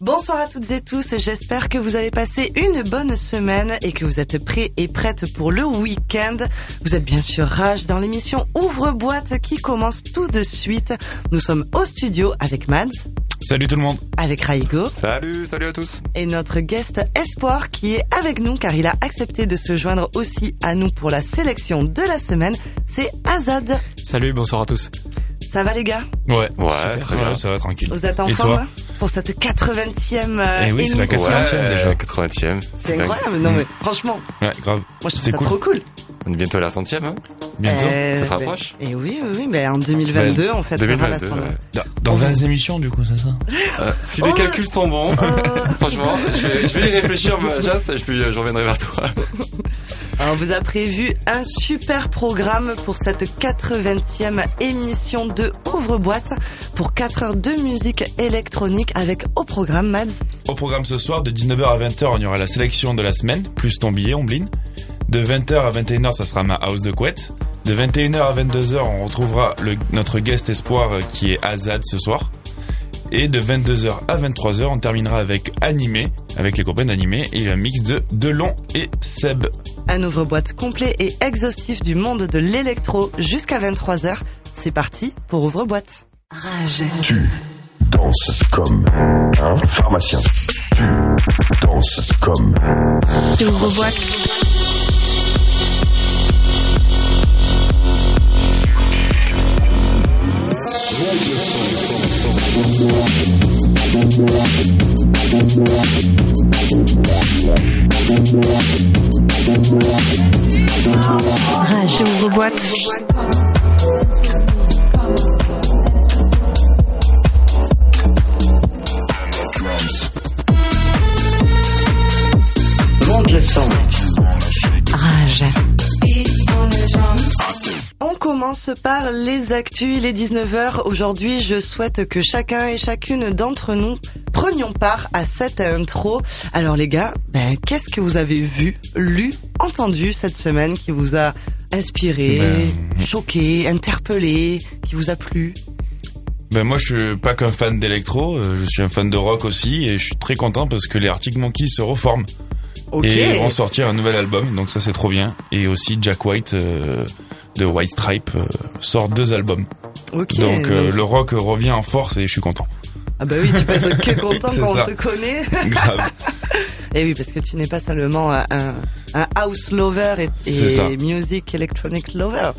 Bonsoir à toutes et tous, j'espère que vous avez passé une bonne semaine et que vous êtes prêts et prêtes pour le week-end. Vous êtes bien sûr Rage dans l'émission Ouvre-boîte qui commence tout de suite. Nous sommes au studio avec Mads. Salut tout le monde. Avec Raigo. Salut, salut à tous. Et notre guest Espoir qui est avec nous car il a accepté de se joindre aussi à nous pour la sélection de la semaine. C'est Azad. Salut, bonsoir à tous. Ça va les gars? Ouais, ouais, très bien. ça va tranquille. Vous êtes en Et forme toi? hein? Pour cette 80e euh, Eh oui, c'est la émission 80e déjà. 80e. C'est incroyable, non mais franchement, Ouais, grave. moi je trouve C'est ça cool. trop cool. On est bientôt à la centième, hein Bientôt. Euh, Ça se rapproche. Et oui, oui, oui, mais en 2022, on fêtera la 2022. centième. ouais. Dans, dans 20 émissions du coup, c'est ça? Euh, si Oh, les calculs sont bons, Euh, franchement, je vais, je vais y réfléchir, ma Jas, et puis euh, je reviendrai vers toi. Alors, on vous a prévu un super programme pour cette 80e émission de Ouvre-boîte pour 4 heures de musique électronique avec au programme Mads. Au programme ce soir, de 19h à 20h, on y aura la sélection de la semaine, plus ton billet, Ombline. De 20h à 21h, ça sera ma house de couette. De 21h à 22h, on retrouvera le, notre guest espoir euh, qui est Azad ce soir. Et de 22h à 23h, on terminera avec Animé, avec les copains d'Animé, et un mix de Delon et Seb. Un ouvre-boîte complet et exhaustif du monde de l'électro jusqu'à 23h. C'est parti pour Ouvre-boîte. Rage. Tu danses comme un pharmacien. Tu danses comme Rage ouvre-boîte. Rage. Commence par les actus, il est 19h. Aujourd'hui, je souhaite que chacun et chacune d'entre nous prenions part à cette intro. Alors les gars, ben, qu'est-ce que vous avez vu, lu, entendu cette semaine qui vous a inspiré, Ben, choqué, interpellé, qui vous a plu? Ben moi je suis pas qu'un fan d'électro, euh, je suis un fan de rock aussi et je suis très content parce que les Arctic Monkeys se reforment Ok. et vont sortir un nouvel album, donc ça c'est trop bien. Et aussi Jack White euh, de White Stripe euh, sort deux albums. Ok. Donc euh, le rock revient en force et je suis content. Ah bah oui, tu peux être que content quand on te connaît. Grave. Et oui, parce que tu n'es pas seulement un, house lover et, et music electronic lover.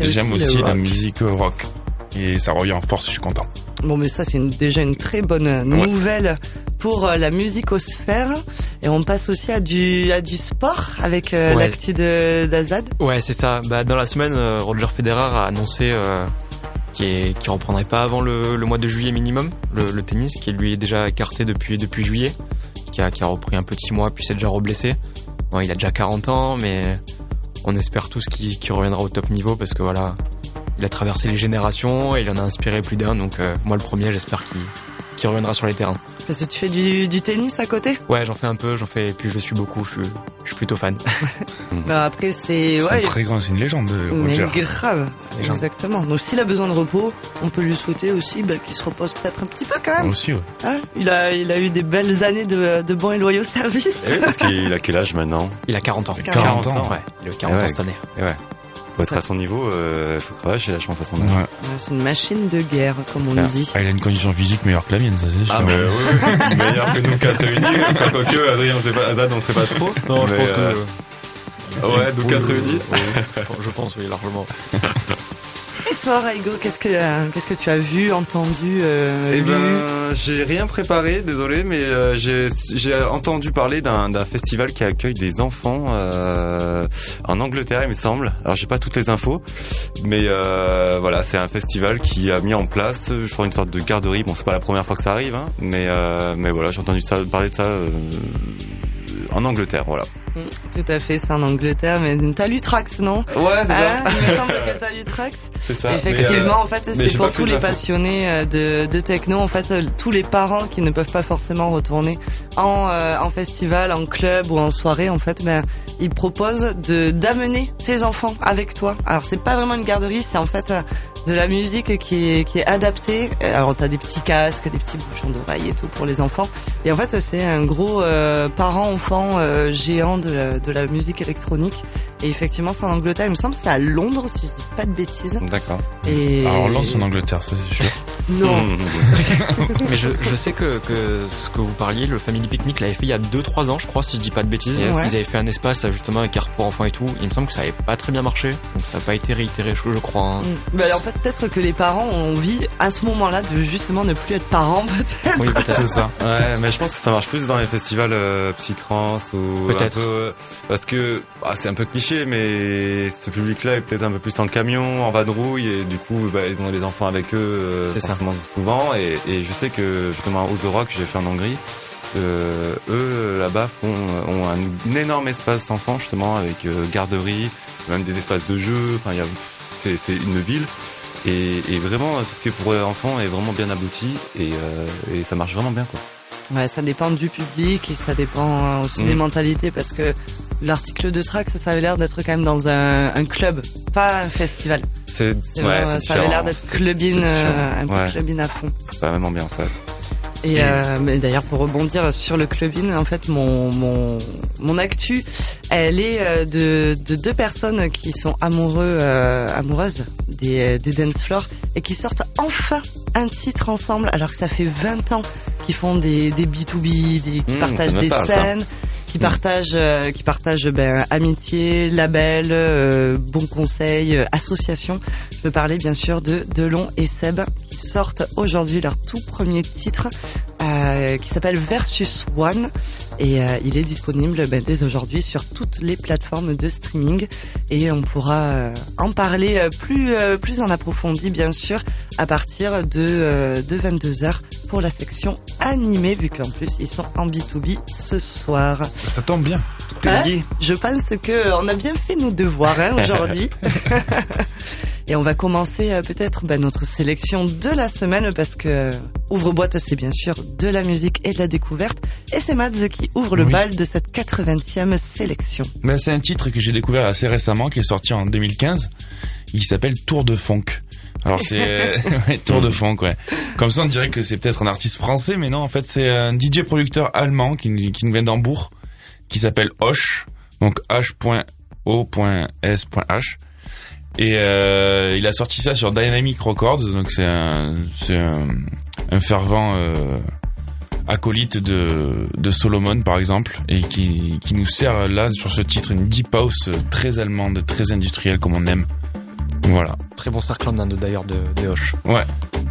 J'aime aussi la musique rock et ça revient en force, je suis content. Bon, mais ça, c'est déjà une très bonne euh, nouvelle pour euh, la musicosphère. Et on passe aussi à du, à du sport avec euh, Ouais. l'actu de d'Azad. Ouais, c'est ça. Bah, dans la semaine, euh, Roger Federer a annoncé euh, qu'il est- qu'il reprendrait pas avant le, le mois de juillet minimum, le, le tennis, qui lui est déjà écarté depuis, depuis juillet, qui a, qui a repris un petit mois, puis s'est déjà reblessé. Bon, il a déjà 40 ans, mais on espère tous qu'il qu'il reviendra au top niveau parce que voilà, il a traversé les générations et il en a inspiré plus d'un. Donc euh, moi, le premier, j'espère qu'il qu'il reviendra sur les terrains. Parce que tu fais du, du tennis à côté? Ouais, j'en fais un peu, j'en fais, et puis je suis beaucoup, je suis, je suis plutôt fan. Bah, après, c'est, C'est ouais. très grand, c'est une légende de Mais Roger. grave, légende. exactement. Donc s'il a besoin de repos, on peut lui souhaiter aussi bah, qu'il se repose peut-être un petit peu quand même. Aussi, ouais. Hein? Il a, il a eu des belles années de, de bons et loyaux services. Eh oui, parce qu'il a quel âge maintenant? Il a 40 ans. 40 ans. Ouais, il a 40 Ouais. ans cette année. Eh ouais. Faut être à son niveau, euh, faut cravacher, je pense à son âge. Ouais. Ouais, C'est une machine de guerre, comme on Ah. dit. Ah, il a une condition physique meilleure que la mienne, ça c'est sûr. Ah, mais oui, oui. meilleur que nous quatre réunis. Enfin, quoique, Adrien, on sait pas, Azad, on sait pas trop. Non, je pense que. euh, Ouais, nous quatre réunis. je pense, oui, largement. Et toi, Raigo, qu'est-ce que, euh, qu'est-ce que tu as vu, entendu, euh, Eh ben, j'ai rien préparé, désolé, mais euh, j'ai j'ai entendu parler d'un d'un festival qui accueille des enfants euh, en Angleterre, il me semble. Alors j'ai pas toutes les infos, mais euh, voilà, c'est un festival qui a mis en place, je crois, une sorte de garderie. Bon, c'est pas la première fois que ça arrive, hein, mais euh, mais voilà, j'ai entendu ça parler de ça euh, en Angleterre, voilà. Mm, Tout à fait, c'est en Angleterre, mais t'as lu Trax, non? Ouais, c'est Hein Il me semble que t'as lu Trax. C'est ça. Effectivement, en fait, mais c'est pour tous les passionnés euh, de, de techno. En fait, euh, tous les parents qui ne peuvent pas forcément retourner en, euh, en festival, en club ou en soirée, en fait, ben, ils proposent de d'amener tes enfants avec toi. Alors, c'est pas vraiment une garderie, c'est en fait euh, de la musique qui est, qui est adaptée. Alors t'as des petits casques, des petits bouchons d'oreilles et tout pour les enfants. Et en fait c'est un gros euh, parent-enfant euh, géant de la, de la musique électronique. Et effectivement c'est en Angleterre, il me semble que c'est à Londres si je dis pas de bêtises. D'accord. Et Alors Londres, c'est en Angleterre, ça c'est sûr. non. Mais je, je sais que, que ce que vous parliez, le Family Picnic l'avait fait il y a 2-3 ans, je crois, si je dis pas de bêtises. Ouais. Ils avaient fait un espace justement avec art pour enfants et tout. Il me semble que ça avait pas très bien marché, donc ça n'a pas été réitéré, je, je crois. hein. Mm. Bah peut-être que les parents ont envie à ce moment-là de justement ne plus être parents peut-être. Oui, peut-être. C'est ça. Ouais, mais je pense que ça marche plus dans les festivals euh, psytrance ou Peut-être. euh, parce que ah, c'est un peu cliché, mais ce public-là est peut-être un peu plus en camion, en vadrouille, et du coup, bah, ils ont les enfants avec eux euh, C'est ça. forcément souvent. Et, et je sais que justement aux Aura que j'ai fait en Hongrie, euh, eux là-bas font ont un, énorme espace enfant justement avec euh, garderie, même des espaces de jeux. Enfin, il y a c'est c'est une ville. Et, et vraiment, tout ce qui est pour enfants est vraiment bien abouti et, euh, et ça marche vraiment bien quoi. Ouais, ça dépend du public et ça dépend aussi Mm. des mentalités parce que l'article de Trax, ça avait l'air d'être quand même dans un, un club, pas un festival. C'est ouais, ça avait l'air d'être C'est- clubin, c'est euh, un peu Ouais. clubin à fond. C'est pas la même ambiance, ouais. Et euh, mais d'ailleurs pour rebondir sur le clubin, en fait mon mon mon actu, elle est euh, de de deux personnes qui sont amoureux euh, amoureuses des des dance floors et qui sortent enfin un titre ensemble alors que ça fait 20 ans qu'ils font des des B2B, des, qui Mmh, partagent des parle, ça. Qui partagent euh, qui partagent ben amitié, label, euh, bons conseils, euh, association. Je veux parler bien sûr de Delon et Seb qui sortent aujourd'hui leur tout premier titre euh, qui s'appelle Versus One et euh, il est disponible ben, dès aujourd'hui sur toutes les plateformes de streaming et on pourra euh, en parler euh, plus euh, plus en approfondi bien sûr à partir de euh, de 22h pour la section animée vu qu'en plus ils sont en B2B ce soir. Ça tombe bien. Tout est Hein lié. Je pense que on a bien fait nos devoirs hein, aujourd'hui. Et on va commencer euh, peut-être bah, notre sélection de la semaine parce que euh, ouvre-boîte c'est bien sûr de la musique et de la découverte et c'est Mads qui ouvre le Oui. bal de cette 80e sélection. Mais c'est un titre que j'ai découvert assez récemment, qui est sorti en 2015. Il s'appelle Tour de Funk. Alors c'est ouais, Tour de Funk, ouais. Comme ça, on dirait que c'est peut-être un artiste français, mais non, en fait, c'est un DJ producteur allemand qui, nous- qui nous vient d'Hambourg, qui s'appelle Hoche, donc H.O.S.H. Et euh, il a sorti ça sur Dynamic Records, donc c'est un, c'est un, un fervent euh, acolyte de, de Solomon par exemple, et qui, qui nous sert là sur ce titre une deep house très allemande, très industrielle comme on aime. Voilà. Très bon cercle d'ailleurs de, de Hoche.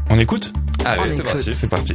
On écoute? Allez, On c'est écoute. parti. C'est parti.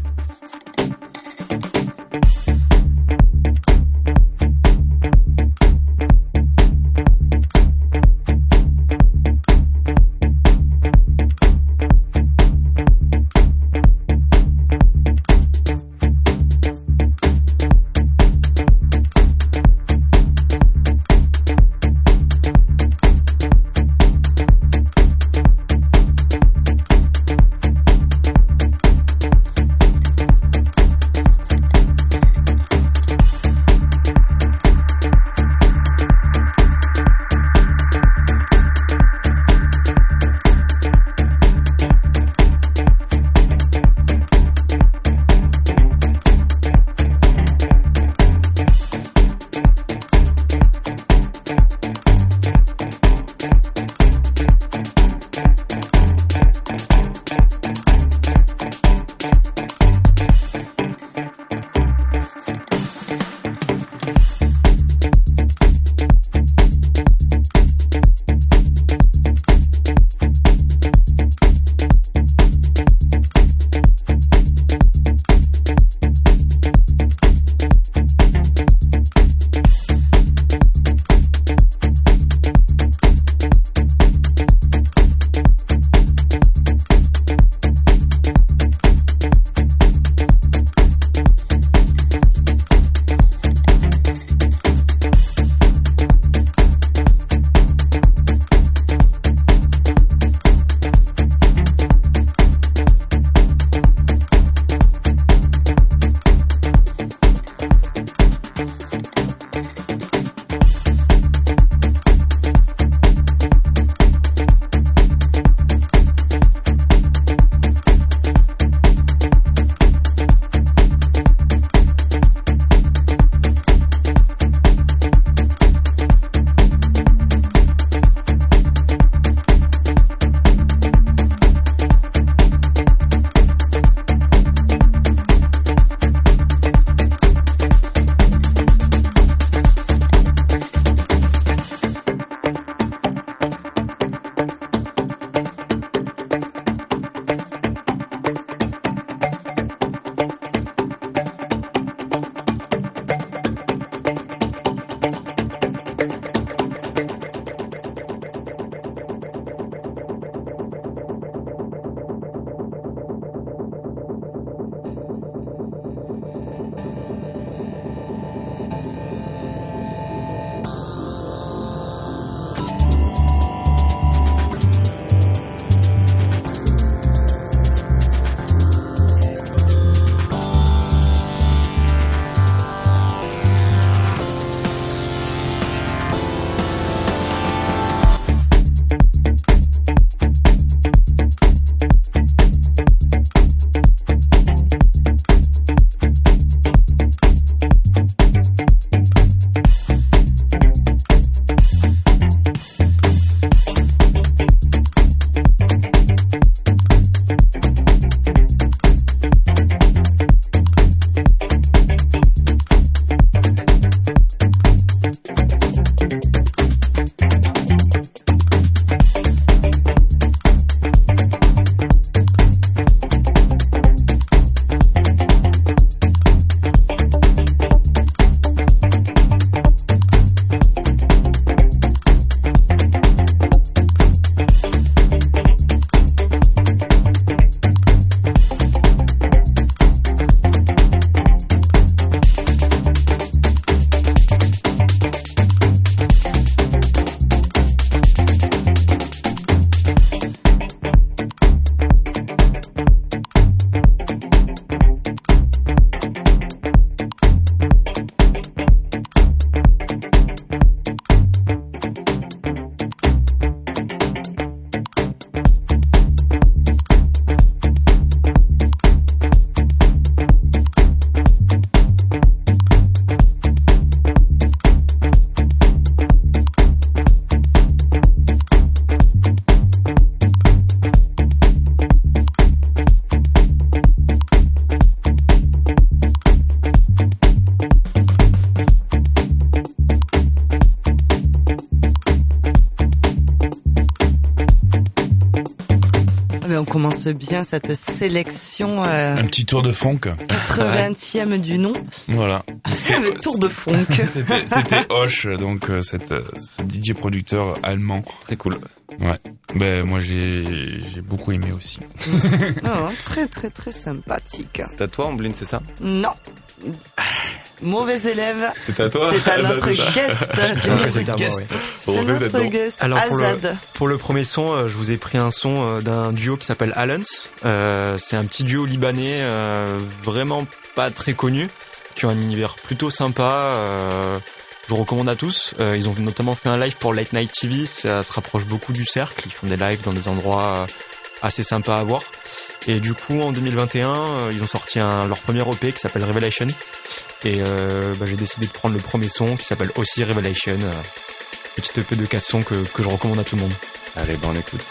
Bien cette sélection euh, Un petit tour de funk. 80e du nom. Voilà. Le tour de funk. C'était Hoche, donc euh, cette, euh, ce DJ producteur allemand. Très cool. Ouais. Ben moi j'ai j'ai beaucoup aimé aussi. Non, très très très sympathique. C'est à toi, Ambline, c'est ça? Non. Mauvais élève. C'est à toi C'est à notre guest. C'est notre guest. Alors, pour le-. Pour le premier son, euh, je vous ai pris un son euh, d'un duo qui s'appelle Allens. Euh, c'est un petit duo libanais euh, vraiment pas très connu, qui ont un univers plutôt sympa. euh, je vous recommande à tous. Euh, ils ont notamment fait un live pour Late Night TV. Ça se rapproche beaucoup du cercle. Ils font des lives dans des endroits assez sympas à voir. Et du coup, en 2021, euh, ils ont sorti un, leur premier EP qui s'appelle Revelation. Et euh, bah, j'ai décidé de prendre le premier son qui s'appelle aussi Revelation. Euh, petit EP de 4 sons que, que je recommande à tout le monde. Allez, ben on écoute.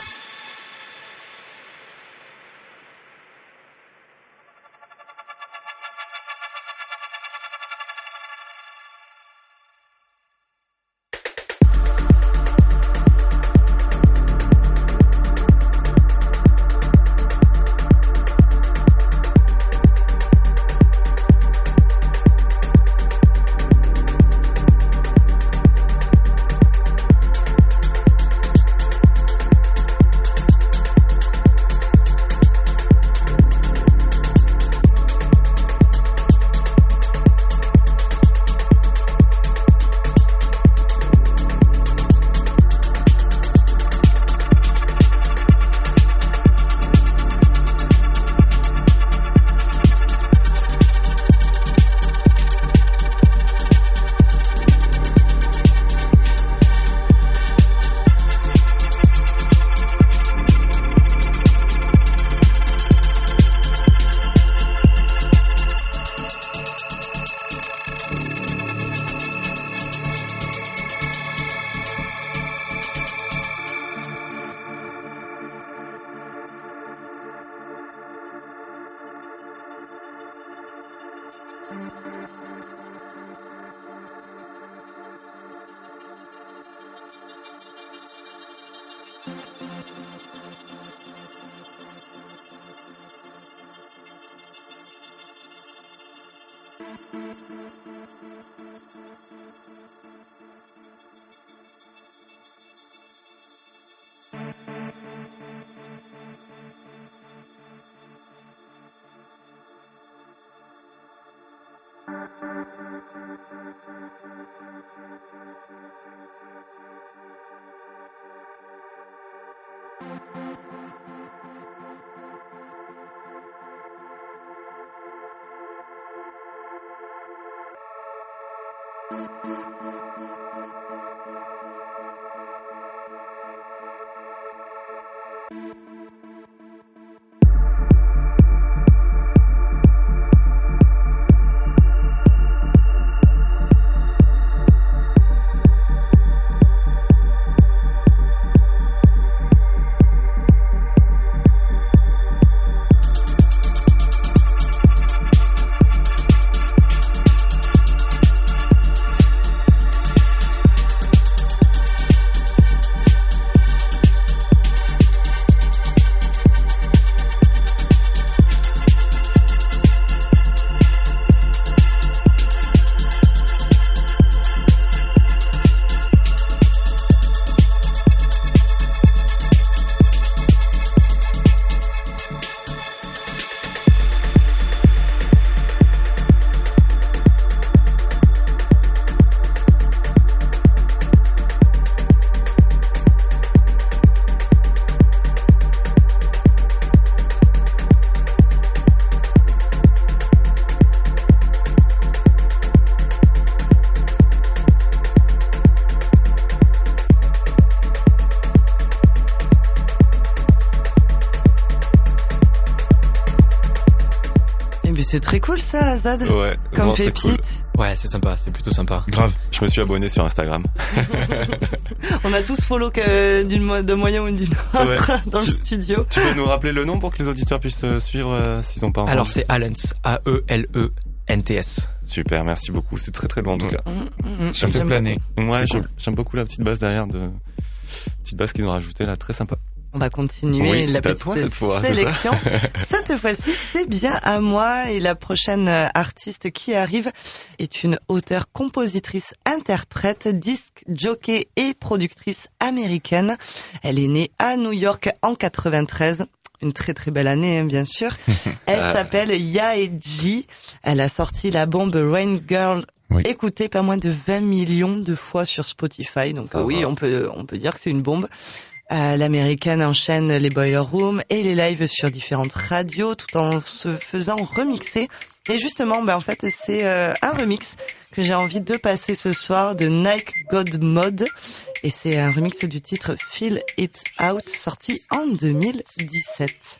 C'est très cool ça, Azad. Ouais, Comme cool. pépite. Ouais, c'est sympa, c'est plutôt sympa. Grave. Je me suis abonné sur Instagram. On a tous follow que d'une mo- d'un moyen ou d'une autre dans le tu- studio. Tu peux nous rappeler le nom pour que les auditeurs puissent euh, suivre euh, s'ils n'ont pas entendu Alors c'est Allens, E A-E-L-E-N-T-S. Super, merci beaucoup. C'est très très bon en tout cas. Mm, mm, Ça me fait j'aime planer. Ouais, C'est j'aime cool. j'aime beaucoup la petite basse derrière de petite basse qu'ils ont rajoutée là, très sympa. On va continuer Oui, la petite toi cette fois, c'est ça sélection. cette fois-ci, c'est bien à moi et la prochaine artiste qui arrive est une auteure, compositrice, interprète, disque, jockey et productrice américaine. Elle est née à New York en 93. Une très très belle année, hein, bien sûr. Elle s'appelle Yaeji. Elle a sorti la bombe Rain Girl Oui. écoutée pas moins de 20 millions de fois sur Spotify. Donc euh, Ah, oui, wow. on peut on peut dire que c'est une bombe. Euh, L'américaine enchaîne les boiler rooms et les lives sur différentes radios tout en se faisant remixer. Et justement, ben en fait, c'est euh, un remix que j'ai envie de passer ce soir de Nike God Mode. Et c'est un remix du titre Feel It Out sorti en 2017.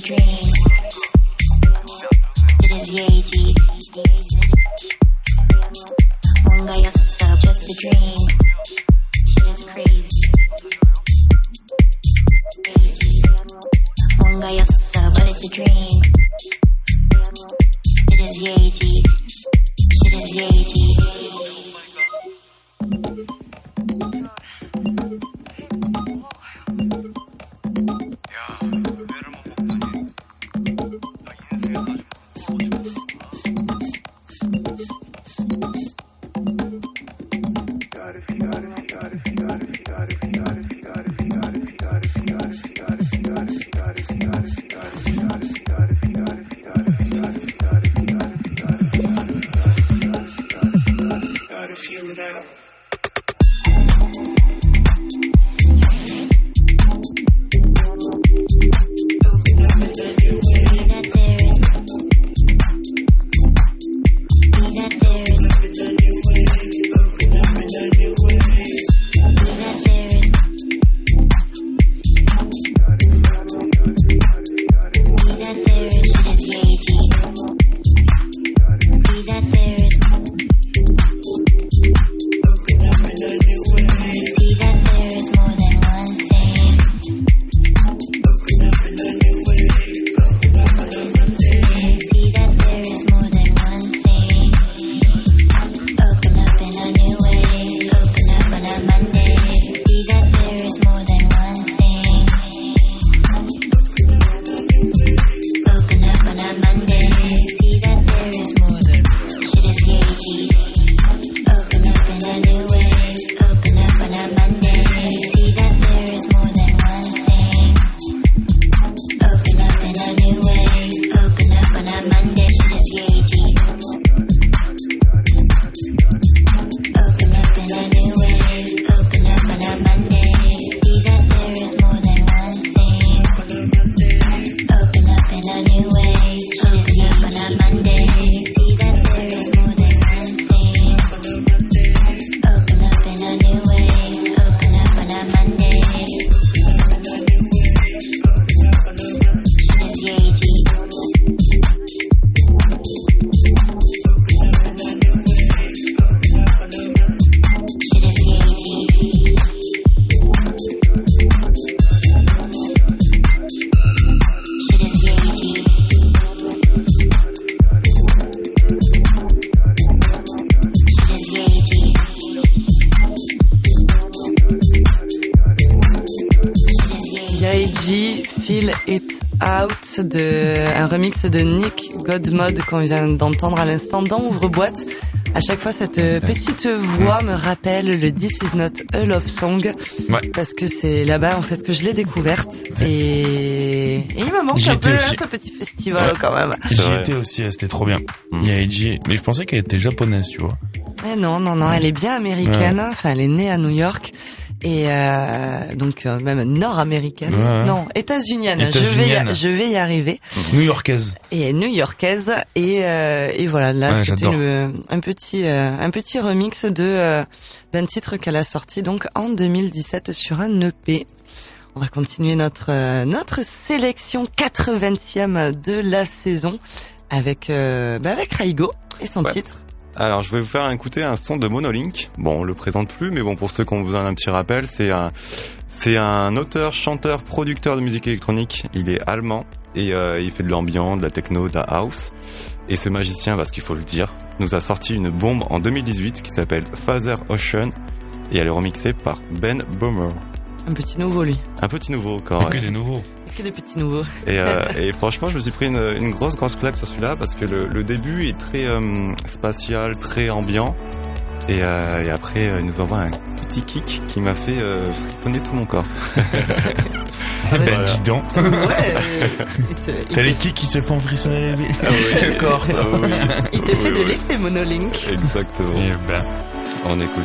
It is Yeji. Yourself, just a dream. Nick Godmode qu'on vient d'entendre à l'instant dans Ouvre-boîte. À chaque fois, cette euh, petite voix me rappelle le This Is Not a Love Song. Ouais. Parce que c'est là-bas, en fait, que je l'ai découverte. Et, et il me manque un peu, aussi. hein, ce petit festival, Ouais. quand même. J'y étais aussi, c'était trop bien. Mm. Il y a Eiji, mais je pensais qu'elle était japonaise, tu vois. Eh non, non, non, elle est bien américaine. Enfin, elle est née à New York. Et euh, donc euh, même nord-américaine. Ouais. Non, états-unienne. Je vais, y, je vais y arriver. New-Yorkaise. Et new-yorkaise. Et, euh, et voilà, là Ouais, c'était un petit euh, un petit remix de euh, d'un titre qu'elle a sorti donc en 2017 sur un EP. On va continuer notre euh, notre sélection 80e de la saison avec euh, bah, avec Raigo et son Ouais. titre. Alors, je vais vous faire écouter un son de Monolink. Bon, on le présente plus, mais bon, pour ceux qui ont besoin d'un petit rappel, c'est un, c'est un auteur, chanteur, producteur de musique électronique. Il est allemand et euh, il fait de l'ambiance, de la techno, de la house. Et ce magicien, parce qu'il faut le dire, nous a sorti une bombe en 2018 qui s'appelle Father Ocean et elle est remixée par Ben Boomer. Un petit nouveau lui. Un petit nouveau encore. Que des nouveaux. Que des petits nouveaux. Et, euh, et franchement, je me suis pris une, une grosse grosse claque sur celui-là parce que le, le début est très euh, spatial, très ambiant. Et, euh, et après, il nous envoie un petit kick qui m'a fait euh, frissonner tout mon corps. Ben, Voilà. dis donc. Ouais. T'as les kicks qui se font frissonner les Ah le corps. Ah oui. il te Oui, fait de oui. l'effet monolink. Exactement. Eh ben. On écoute.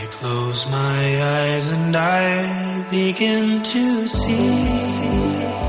I close my eyes and I begin to see.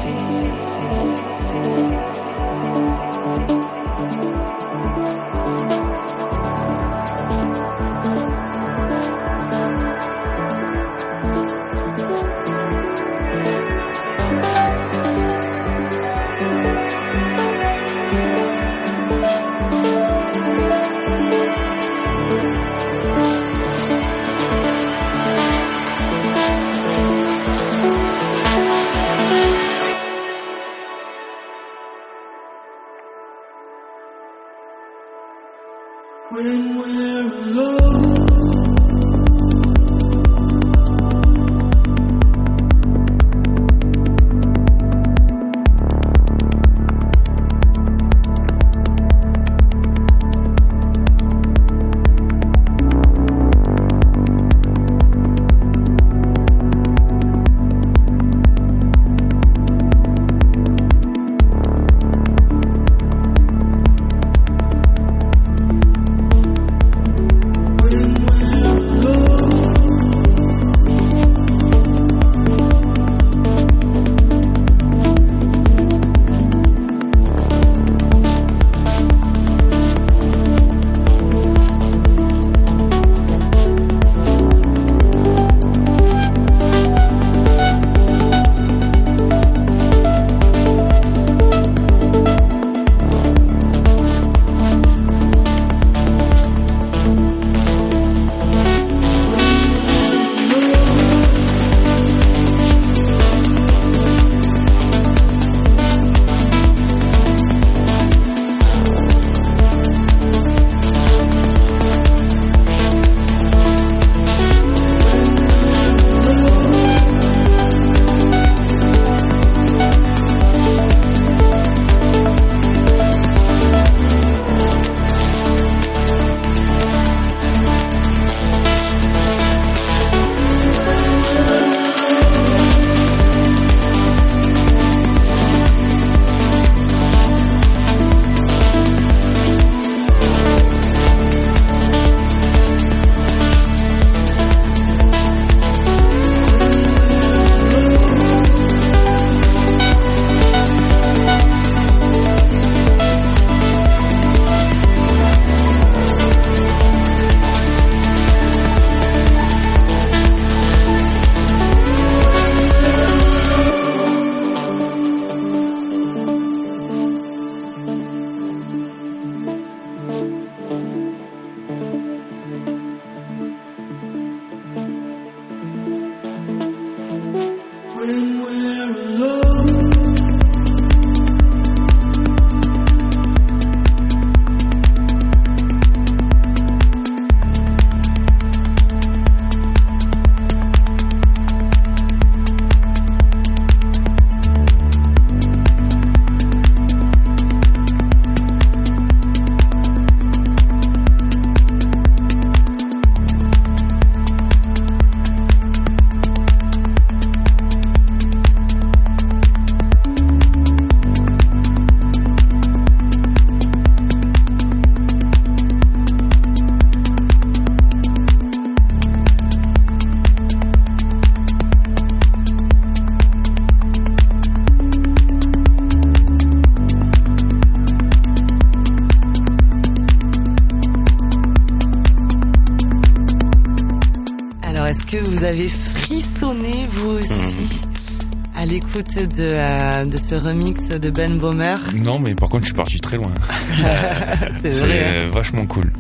À l'écoute de, euh, de ce remix de Ben Bomer Non, mais par contre, je suis parti très loin. C'est C'est vrai. hein. vachement cool.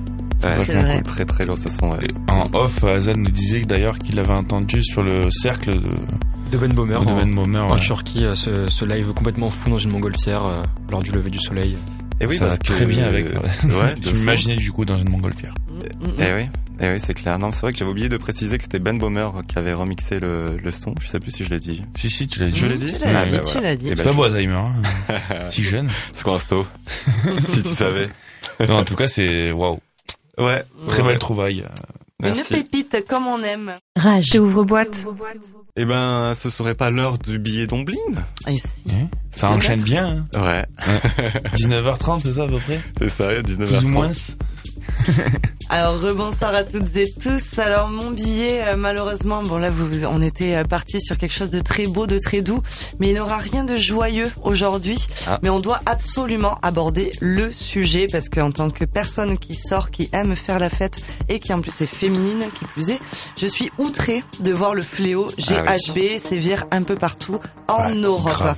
Ouais, vachement vrai. cool, très très lourd ce son. ouais. En off, Azan nous disait d'ailleurs qu'il avait entendu sur le cercle de, De Ben Bomer de en, Ben Bomer. en ouais. Turquie, euh, ce, ce live complètement fou dans une montgolfière euh, lors du lever du soleil. Et oui, Ça va parce que très bien avec. Ouais, fou. m'imaginais du coup dans une montgolfière. Mm, mm, Eh oui, eh oui, c'est clair. Non, c'est vrai que j'avais oublié de préciser que c'était Ben Bomer qui avait remixé le, le son. Je sais plus si je l'ai dit. Si, si, tu l'as dit. Je l'ai dit Tu l'as Ah, dit, bah tu voilà. l'as dit. Eh C'est ben, pas je- Alzheimer, hein. si jeune. C'est quoi un sto? Si tu savais. Non, en tout cas, c'est waouh. Ouais. Très Ouais. belle trouvaille. Une Merci. pépite comme on aime. Rage. Ouvre boîte. Eh ben, ce serait pas l'heure du billet d'Omblin Et si. Ça enchaîne bien. Hein. Ouais, 19h30, c'est ça à peu près? C'est ça, Plus ou 19h30. moins. Alors rebonsoir à toutes et tous. Alors mon billet, euh, malheureusement, bon là vous, on était euh, parti sur quelque chose de très beau, de très doux, mais il n'aura rien de joyeux aujourd'hui. Ah. Mais on doit absolument aborder le sujet parce qu'en tant que personne qui sort, qui aime faire la fête et qui en plus est féminine, qui plus est, je suis outrée de voir le fléau GHB sévir un peu partout en Ouais, Europe. grave.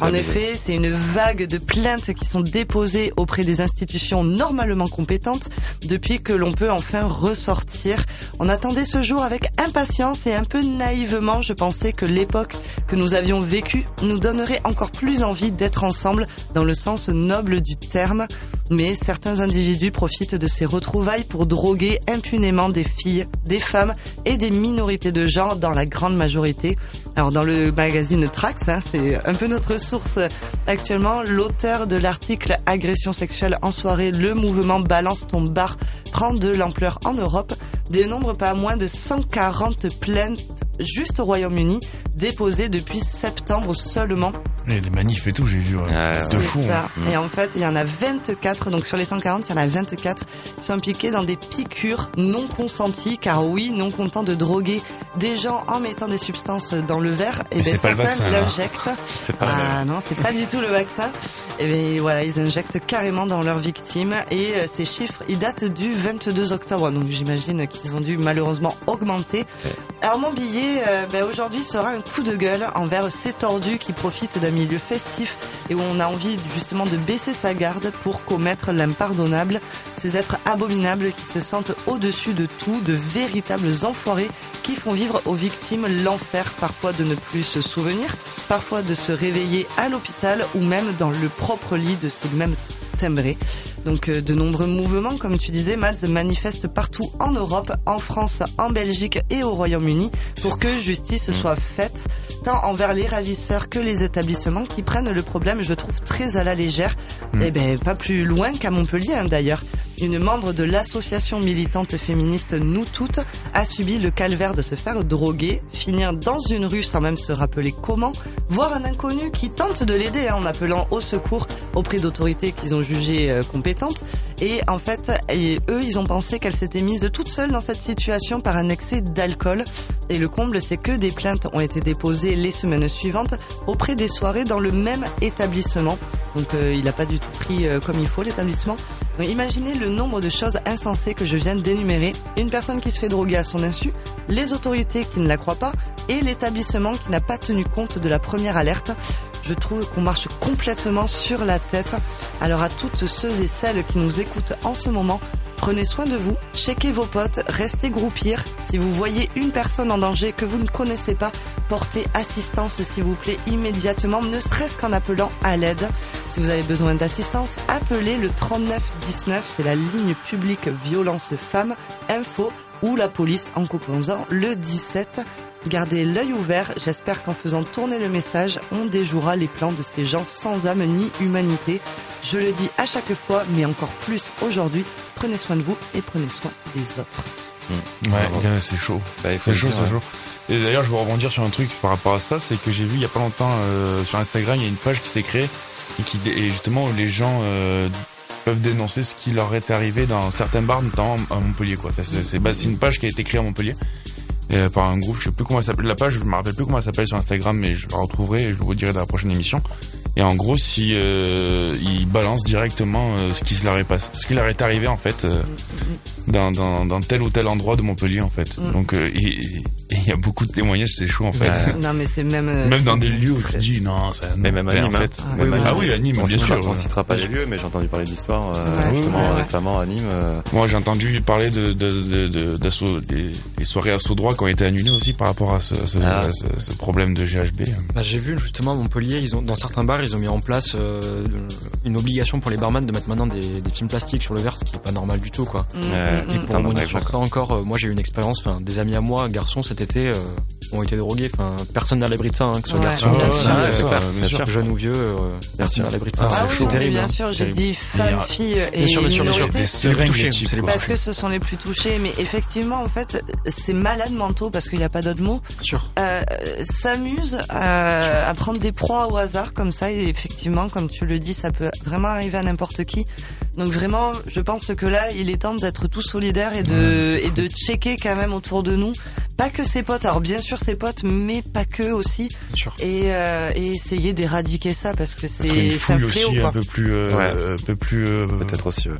En effet, c'est une vague de plaintes qui sont déposées auprès des institutions normalement compétentes depuis que l'on peut enfin ressortir. On attendait ce jour avec impatience et un peu naïvement, je pensais que l'époque que nous avions vécue nous donnerait encore plus envie d'être ensemble dans le sens noble du terme. Mais certains individus profitent de ces retrouvailles pour droguer impunément des filles, des femmes et des minorités de genre dans la grande majorité. Alors dans le magazine Trax, hein, c'est un peu notre source actuellement, l'auteur de l'article Agression sexuelle en soirée, le mouvement Balance ton prend de l'ampleur en Europe, dénombre pas moins de 140 plaintes juste au Royaume-Uni déposées depuis septembre seulement Et les manifs et tout, j'ai vu. ouais. Ouais, de fou. ça. hein. Et en fait, il y en a 24, donc sur les 140, il y en a 24 qui sont impliqués dans des piqûres non consenties, car oui, non content de droguer des gens en mettant des substances dans le verre, et ben pas le certains vaccin, hein. l'injectent. Ah non, c'est pas du tout le vaccin. Et bien voilà, ils injectent carrément dans leurs victimes et euh, ces chiffres, ils datent du 22 octobre. Donc j'imagine qu'ils ont dû malheureusement augmenter. Alors mon billet euh, ben, aujourd'hui sera un coup de gueule envers ces tordus qui profitent d'un milieu festif et où on a envie justement de baisser sa garde pour commettre l'impardonnable. Ces êtres abominables qui se sentent au-dessus de tout, de véritables enfoirés qui font vivre aux victimes l'enfer parfois de ne plus se souvenir, parfois de se réveiller à l'hôpital ou même dans le propre lit de ces mêmes timbrés. Donc euh, de nombreux mouvements, comme tu disais, Mads, manifestent partout en Europe, en France, en Belgique et au Royaume-Uni pour que justice soit faite, tant envers les ravisseurs que les établissements qui prennent le problème, je trouve, très à la légère. Mm. Et ben pas plus loin qu'à Montpellier hein, d'ailleurs. Une membre de l'association militante féministe Nous Toutes a subi le calvaire de se faire droguer, finir dans une rue sans même se rappeler comment, voir un inconnu qui tente de l'aider hein, en appelant au secours auprès d'autorités qu'ils ont jugées euh, compétentes. Et en fait, eux, ils ont pensé qu'elle s'était mise toute seule dans cette situation par un excès d'alcool. Et le comble, c'est que des plaintes ont été déposées les semaines suivantes auprès des soirées dans le même établissement. Donc euh, il n'a pas du tout pris euh, comme il faut l'établissement. Imaginez le nombre de choses insensées que je viens d'énumérer. Une personne qui se fait droguer à son insu, les autorités qui ne la croient pas et l'établissement qui n'a pas tenu compte de la première alerte. Je trouve qu'on marche complètement sur la tête. Alors à toutes ceux et celles qui nous écoutent en ce moment, prenez soin de vous, checkez vos potes, restez groupir. Si vous voyez une personne en danger que vous ne connaissez pas, portez assistance s'il vous plaît immédiatement, ne serait-ce qu'en appelant à l'aide. Si vous avez besoin d'assistance, appelez le 3919, c'est la ligne publique violence femmes, info ou la police en composant le 17. Gardez l'œil ouvert, j'espère qu'en faisant tourner le message, on déjouera les plans de ces gens sans âme ni humanité. Je le dis à chaque fois, mais encore plus aujourd'hui, prenez soin de vous et prenez soin des autres. Ouais, Bravo. gars, c'est chaud. Bah, C'est chaud, c'est ouais. chaud. Et d'ailleurs, je veux rebondir sur un truc par rapport à ça, c'est que j'ai vu il y a pas longtemps euh, sur Instagram, il y a une page qui s'est créée et qui et justement où les gens euh, peuvent dénoncer ce qui leur est arrivé dans certains bars, notamment à Montpellier. Quoi. Enfin, c'est, c'est, bah, c'est une page qui a été créée à Montpellier euh, par un groupe. Je sais plus comment elle s'appelle la page, je me rappelle plus comment elle s'appelle sur Instagram, mais je la retrouverai et je vous dirai dans la prochaine émission. Et en gros, si euh, ils balancent directement euh, ce qui leur est passé, ce qui leur est arrivé en fait euh, dans, dans, dans tel ou tel endroit de Montpellier en fait. Mm. Donc euh, il y a beaucoup de témoignages, c'est chaud en fait. Non, mais c'est même. euh, Même dans des lieux où tu dis non, ça. Mais même à en Nîmes, hein. fait. Ah, Même oui, à Ah oui, à Nîmes, on bien citera, sûr. on citera pas les lieux, mais j'ai entendu parler d'histoires euh, Ouais. justement Ouais, ouais. récemment à Nîmes. euh, Moi, j'ai entendu parler de, de, de, de- d'assaut- des, des soirées assaut droit qui ont été annulées aussi par rapport à ce, à ce, Ah. à ce, ce problème de GHB. Bah, j'ai vu justement à Montpellier, ils ont dans certains bars, ils ont mis en place euh, une obligation pour les barman de mettre maintenant des, des films plastiques sur le verre, ce qui est pas normal du tout quoi. Mm, Ouais. mm, Et mm. pour revenir sur ça encore, euh, moi j'ai eu une expérience, enfin des amis à moi, garçons cet été, euh, ont été drogués. Enfin personne n'a l'abri de ça, hein, que ce soit Ouais, garçon, bien fille, sûr. euh, bien bien sûr. sûr. jeune ou vieux, euh, personne n'a l'abri de ça. Ah c'est oui, terrible. bien hein, sûr, c'est j'ai dit a- filles et Bien sûr, bien sûr, bien sûr. C'est les plus touchés, les plus Parce que ce sont les plus touchés, mais effectivement, en fait, ces malades mentaux, parce qu'il n'y a pas d'autre mot, Bien sûr. euh, s'amusent à, à prendre des proies au hasard comme ça. Et effectivement, comme tu le dis, ça peut vraiment arriver à n'importe qui. Donc vraiment, je pense que là, il est temps d'être tous solidaires et de et de checker quand même autour de nous, pas que ses potes. Alors bien sûr ses potes, mais pas que aussi. Bien sûr. Et, euh, et essayer d'éradiquer ça parce que c'est un fléau aussi quoi. un peu plus, euh, Ouais. un peu plus, euh, Peut-être aussi. ouais.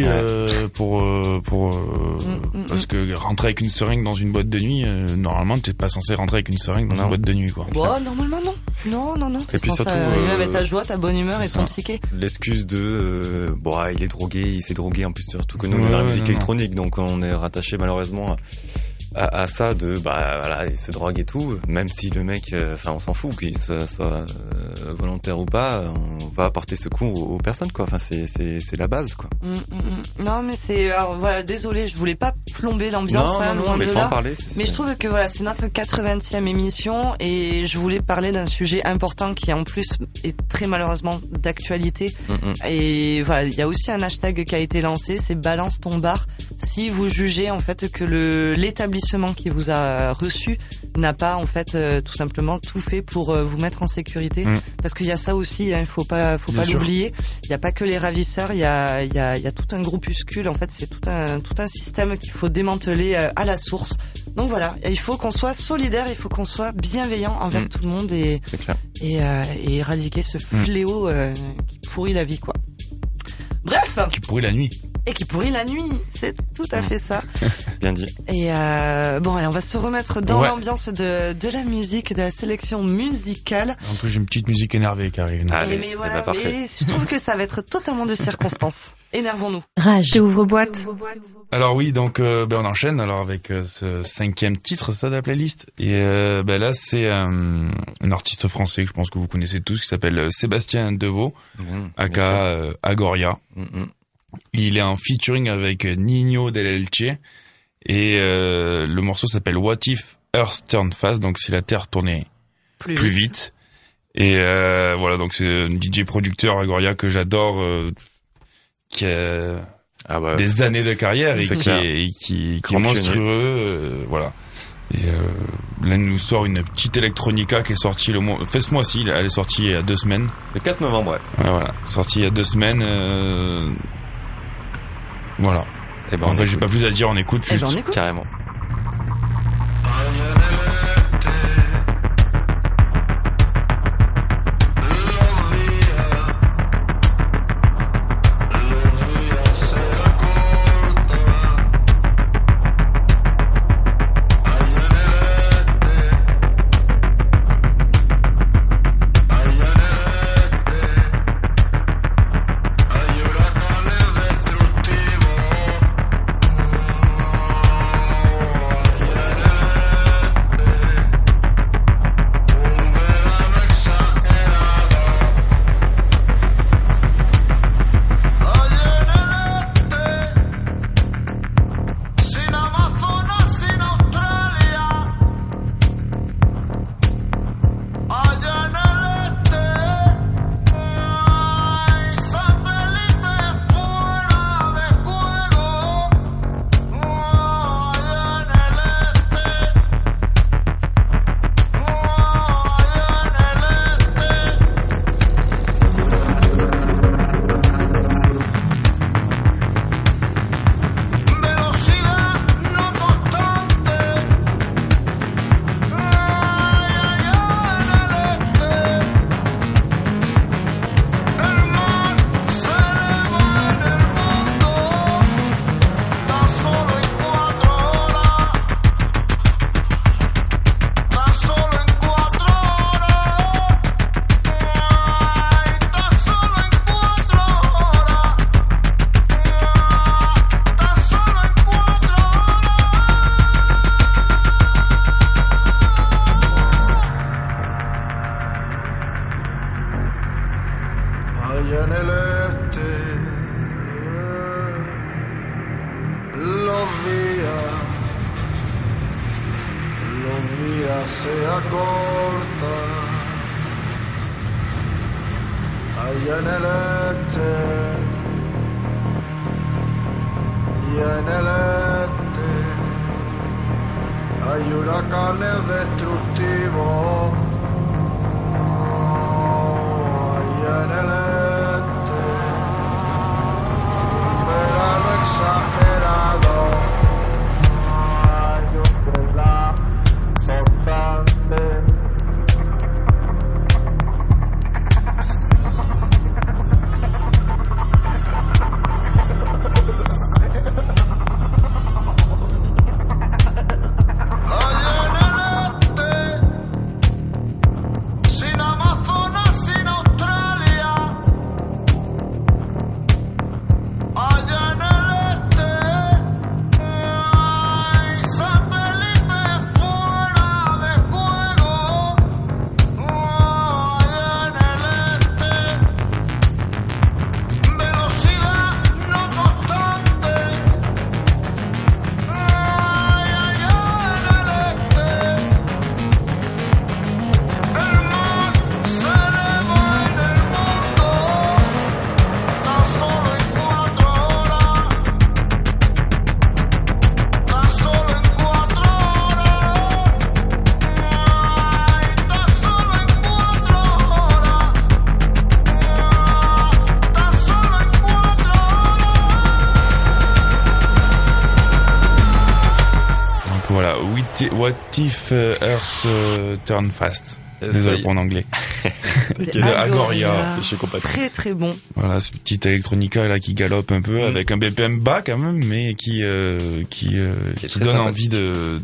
Ouais. euh, pour euh, pour euh, Mm, mm, parce que rentrer avec une seringue dans une boîte de nuit, euh, normalement t'es pas censé rentrer avec une seringue dans Non. une boîte de nuit quoi. Bon, normalement non. Non, non, non. T'es puis surtout, arriver euh, avec ta joie, ta bonne humeur et ton ça. psyché. L'excuse de euh, bon ah, il est drogué, il s'est drogué en plus surtout que nous on est dans la musique non, non. électronique donc on est rattaché malheureusement à, à ça de bah voilà il se drogue et tout même si le mec euh, enfin on s'en fout qu'il soit, soit euh, volontaire ou pas on va apporter secours aux, aux personnes quoi enfin c'est c'est c'est la base quoi. Mm, mm, mm. Non, mais c'est alors voilà, désolé, je voulais pas plomber l'ambiance, hein, loin mais de là. parler. Mais je trouve que voilà, c'est notre 80e émission et je voulais parler d'un sujet important qui en plus est très malheureusement d'actualité. Mm. Et voilà, il y a aussi un hashtag qui a été lancé, c'est balance ton bar. Si vous jugez en fait que le l'établissement qui vous a reçu n'a pas en fait euh, tout simplement tout fait pour euh, vous mettre en sécurité, Mm. parce qu'il y a ça aussi, hein, il faut pas faut Bien pas l'oublier. Il n'y a pas que les ravisseurs, il y a il y a il y a tout un groupuscule. En fait, c'est tout un tout un système qu'il faut démanteler euh, à la source. Donc voilà, il faut qu'on soit solidaire, il faut qu'on soit bienveillant envers Mm. tout le monde et et, euh, et éradiquer ce fléau euh, qui pourrit la vie, quoi. Bref, Qui pourrit la nuit. Et qui pourrit la nuit, c'est tout à fait ça. Bien dit. Et euh, bon, allez, on va se remettre dans Ouais. l'ambiance de, de la musique, de la sélection musicale. En plus j'ai une petite musique énervée qui arrive. Allez, Et mais eh voilà, parfait. mais je trouve que ça va être totalement de circonstances. Énervons-nous. Rage. J'ouvre boîte. Alors oui, donc euh, ben, on enchaîne alors avec euh, ce cinquième titre ça de la playlist. Et euh, ben là c'est euh, un artiste français que je pense que vous connaissez tous qui s'appelle Sébastien Deveau, Mm, aka euh, Agoria. Mm, mm. Il est en featuring avec Nino Del Elche et euh, le morceau s'appelle What If Earth Turned Fast, donc si la Terre tournait plus vite. Et euh, voilà, donc c'est un DJ producteur Agoria que j'adore, euh, qui a Ah bah des années de carrière et qui, est, et qui, qui est monstrueux, euh, voilà. Et euh, là, il nous sort une petite electronica qui est sortie le mois, fait ce mois-ci, elle est sortie il y a deux semaines. le 4 novembre ouais. Ouais, voilà, sortie il y a deux semaines. Voilà. Et ben en fait, j'ai pas plus à dire, on écoute. Eh juste. ben, on écoute. carrément. What if euh, Earth euh, turn fast? Désolé pour mon anglais. De Agoria. Je suis complètement. Très très bon. Voilà, ce petit électronica là qui galope un peu avec un BPM bas quand même, mais qui euh, qui euh, Qui qui donne envie de, de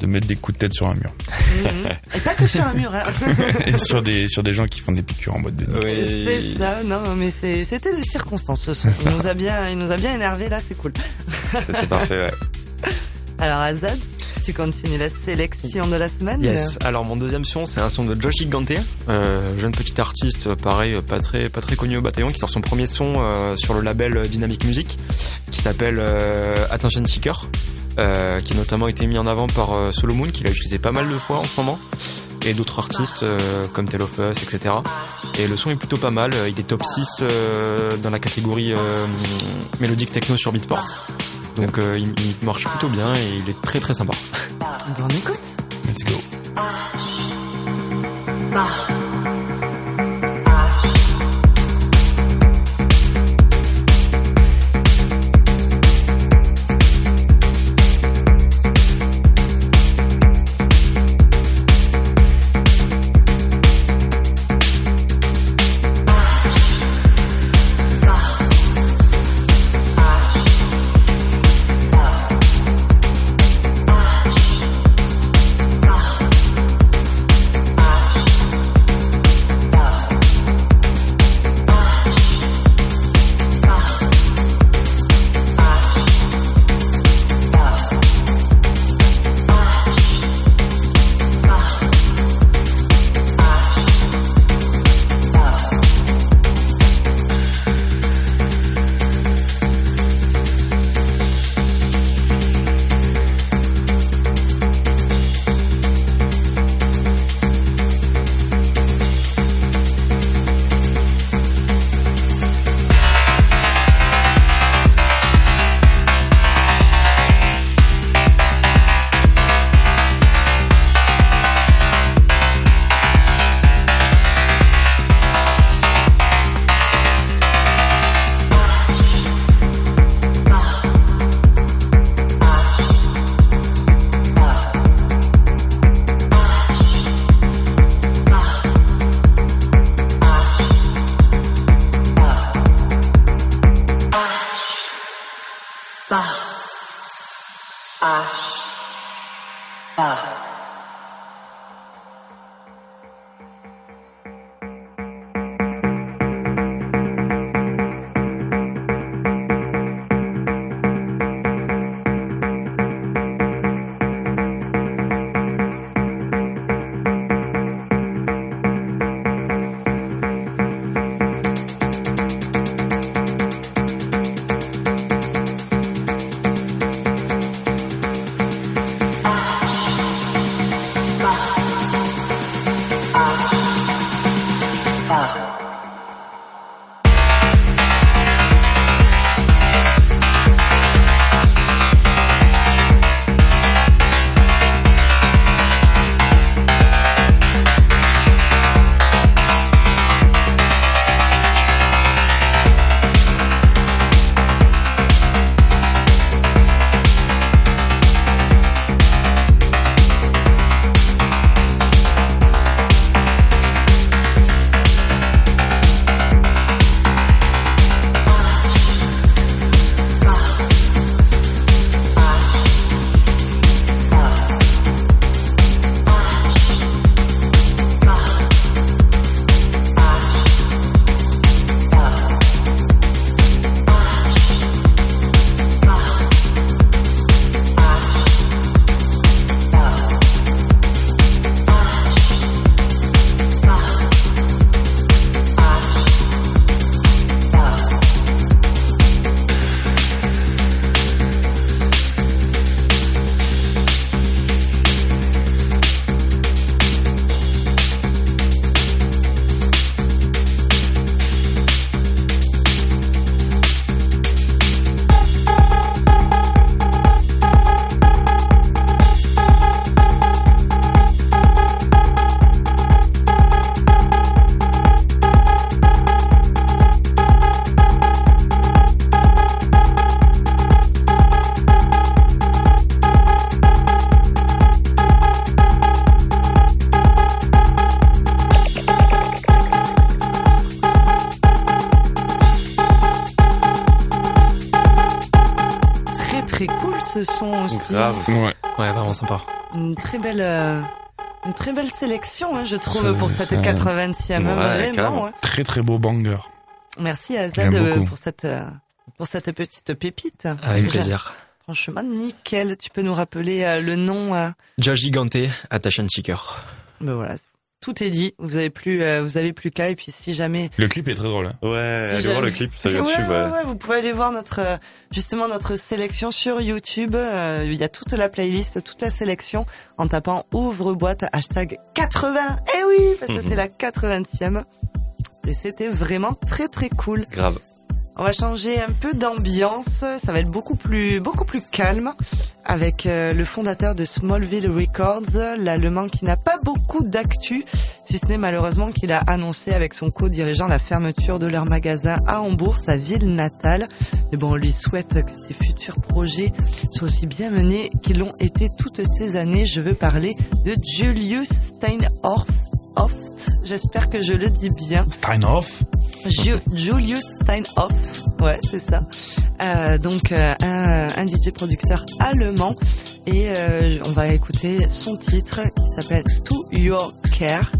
de mettre des coups de tête sur un mur Mhm. Et pas que sur un mur. Hein. et sur des sur des gens qui font des piqûres en boîte de nuit. C'est ça, non, mais c'est- c'était des circonstances ce son. Il nous a bien, il nous a bien énervé là, c'est cool. C'était parfait, ouais. Alors Azad, tu continues la sélection de la semaine. Yes. Alors mon deuxième son, c'est un son de Josh Gigante, euh, jeune petit artiste, pareil, euh, pas très pas très connu au bataillon, qui sort son premier son euh, sur le label Dynamic Music, qui s'appelle euh, Attention Seeker, euh, qui a notamment été mis en avant par euh, Solomon, qu'il a utilisé pas mal de fois en ce moment, et d'autres artistes euh, comme Tell of Us, etc. Et le son est plutôt pas mal. Il est top 6 euh, dans la catégorie euh, mélodique techno sur Beatport. Donc euh, il, marche plutôt bien et il est très très sympa. 啊。啊。啊。Une très belle, euh, une très belle sélection, hein, je trouve, pour cette ça- 80e. Ouais, vraiment. carrément. ouais. Très très beau banger. Merci à J'aime Zad euh, pour cette, euh, pour cette petite pépite. Avec Déjà, plaisir. Franchement, nickel. Tu peux nous rappeler euh, le nom euh, Josh Gigante, Attention Seeker. Ben voilà, tout est dit. Vous avez plus, euh, vous avez plus qu'à. Et puis si jamais, Le clip est très drôle. hein. Ouais, Si allez voir jamais- le clip sur YouTube. ouais, ouais. ouais, vous pouvez aller voir notre, euh, justement notre sélection sur YouTube. Euh, Il y a toute la playlist, toute la sélection en tapant ouvre boîte hashtag 80. Eh oui, parce que Mhm. c'est la 80e. Et c'était vraiment très très cool. Grave. On va changer un peu d'ambiance. Ça va être beaucoup plus, beaucoup plus calme avec euh, le fondateur de Smallville Records, l'allemand qui n'a pas beaucoup d'actu, si ce n'est malheureusement qu'il a annoncé avec son co-dirigeant la fermeture de leur magasin à Hambourg, sa ville natale. Mais bon, on lui souhaite que ses futurs projets soient aussi bien menés qu'ils l'ont été toutes ces années. Je veux parler de Julius Steinhoff. J'espère que je le dis bien. Steinhoff? Ju- Julius Steinhoff, ouais, c'est ça. Euh, donc euh, un, un DJ producteur allemand et euh, on va écouter son titre qui s'appelle To Your Care.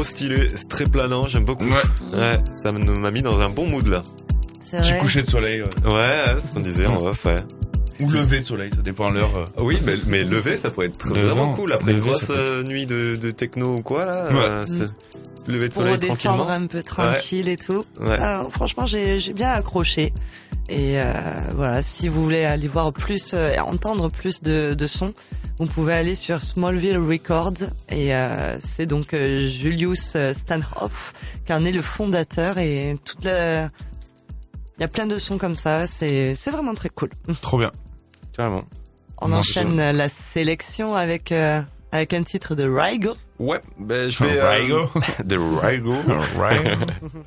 Trop stylé, c'est très planant, j'aime beaucoup. Ouais. Ouais, ça m'a mis dans un bon mood là. C'est Petit coucher de soleil. ouais. Ouais, c'est ce qu'on disait en off, ouais. Ou lever de soleil, ça dépend de l'heure. euh. Oui, mais, mais lever, ça pourrait être Lever, vraiment cool après une grosse peut- euh, nuit de, de techno ou quoi là. Ouais. euh, c'est- lever de Pour soleil redescendre tranquillement. un peu tranquille et tout. Ouais. Alors, franchement, j'ai j'ai bien accroché. Et euh, voilà, si vous voulez aller voir plus, euh, et entendre plus de, de sons, vous pouvez aller sur Smallville Records. Et euh, c'est donc euh, Julius euh, Stanhoff qui en est le fondateur. Et toute la... Il y a plein de sons comme ça, c'est c'est vraiment très cool. Trop bien. Carrément. On Non, enchaîne la sélection avec euh, avec un titre de Rygo. Ouais, ben je vais. euh, Rygo. de Rygo. Rygo.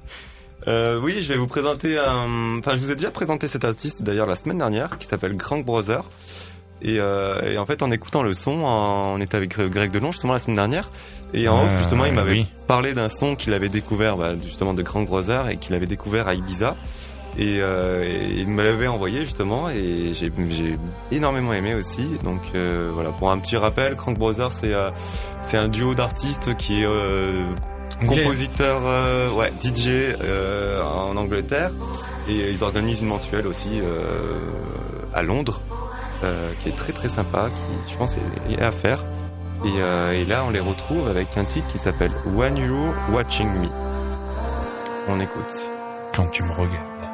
Euh, oui, je vais vous présenter un. Enfin, je vous ai déjà présenté cet artiste d'ailleurs la semaine dernière, qui s'appelle Crank Brother. Et, euh, et en fait, en écoutant le son, on était avec Greg Delon justement la semaine dernière, et en off justement, il m'avait oui. parlé d'un son qu'il avait découvert bah, justement de Crank Brother et qu'il avait découvert à Ibiza. Et, euh, et il me l'avait envoyé justement, et j'ai énormément aimé aussi. Donc euh, voilà, pour un petit rappel, Crank Brother, c'est euh, c'est un duo d'artistes qui est euh, compositeur, euh, ouais, DJ euh, en Angleterre, et ils organisent une mensuelle aussi euh, à Londres, euh, qui est très très sympa, qui je pense est, à faire. Et, euh, et là, on les retrouve avec un titre qui s'appelle When You're Watching Me. On écoute. Quand tu me regardes.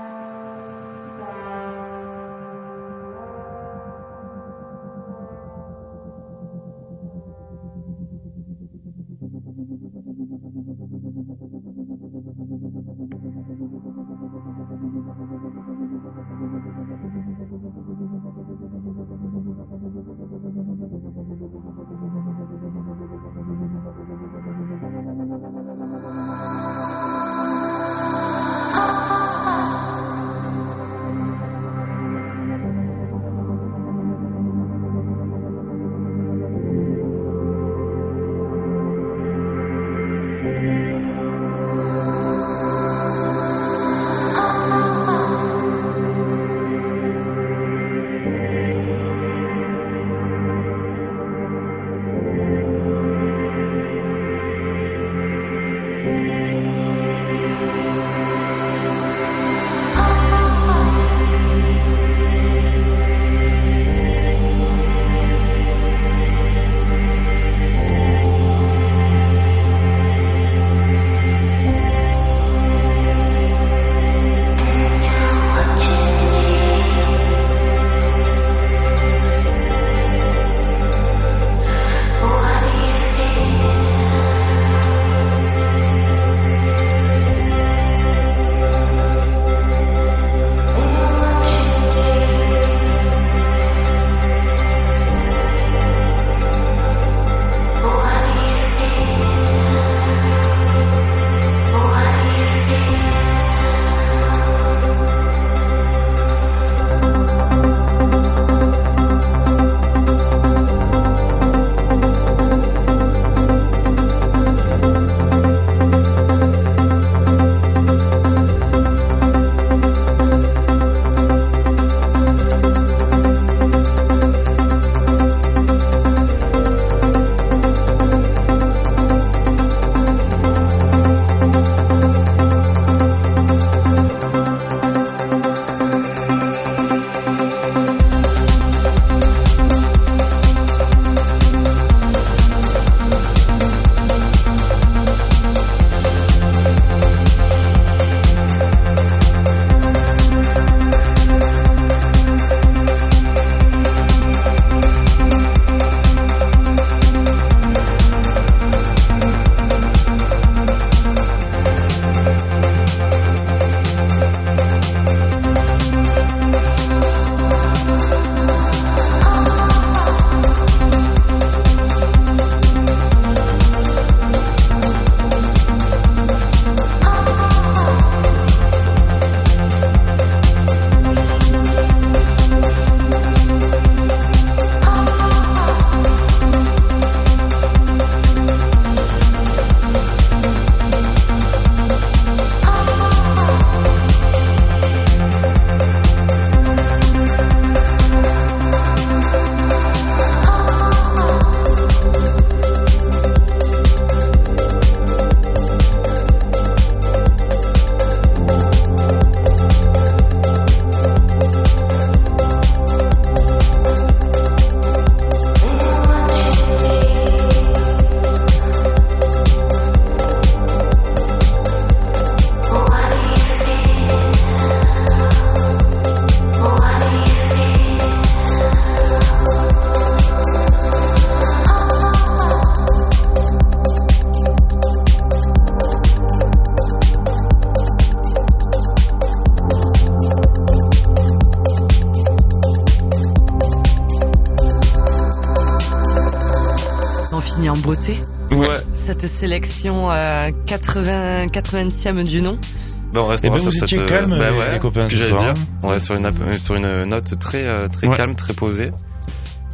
Sélection euh, 80 80e du nom. Ben, on restera Eh ben, sur vous cette, euh, calme, bah les- ouais, les copains, ce que ce j'allais soir. dire. On reste sur une, app- euh, sur une note très, euh, très Ouais. calme, très posée.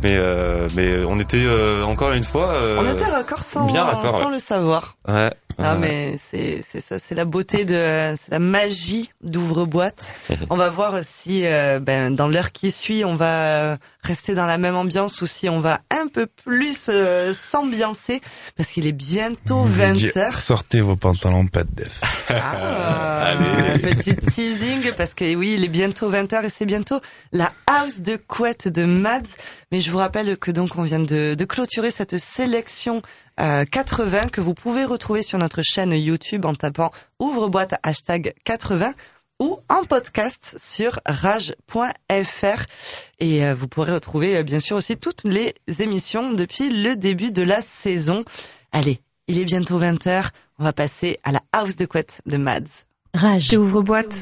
Mais, euh, mais on était euh, encore une fois. euh, On était raccord sans, bien raccord, sans ouais. le savoir. Ouais. Ah mais c'est c'est ça, c'est la beauté de, c'est la magie d'ouvre-boîte. on va voir si euh, ben, dans l'heure qui suit, on va euh, rester dans la même ambiance ou si on va un peu plus euh, s'ambiancer parce qu'il est bientôt Vous 20 dites, h Sortez vos pantalons pas de def. Ah, petit teasing parce que oui, il est bientôt 20h et c'est bientôt la house de couette de Mads. Mais je vous rappelle que donc on vient de, de clôturer cette sélection euh, 80 que vous pouvez retrouver sur notre chaîne YouTube en tapant ouvre-boîte hashtag 80 ou en podcast sur rage.fr et euh, vous pourrez retrouver euh, bien sûr aussi toutes les émissions depuis le début de la saison. Allez, il est bientôt 20h, on va passer à la house de couette de Mads. Rage. Ouvre boîte.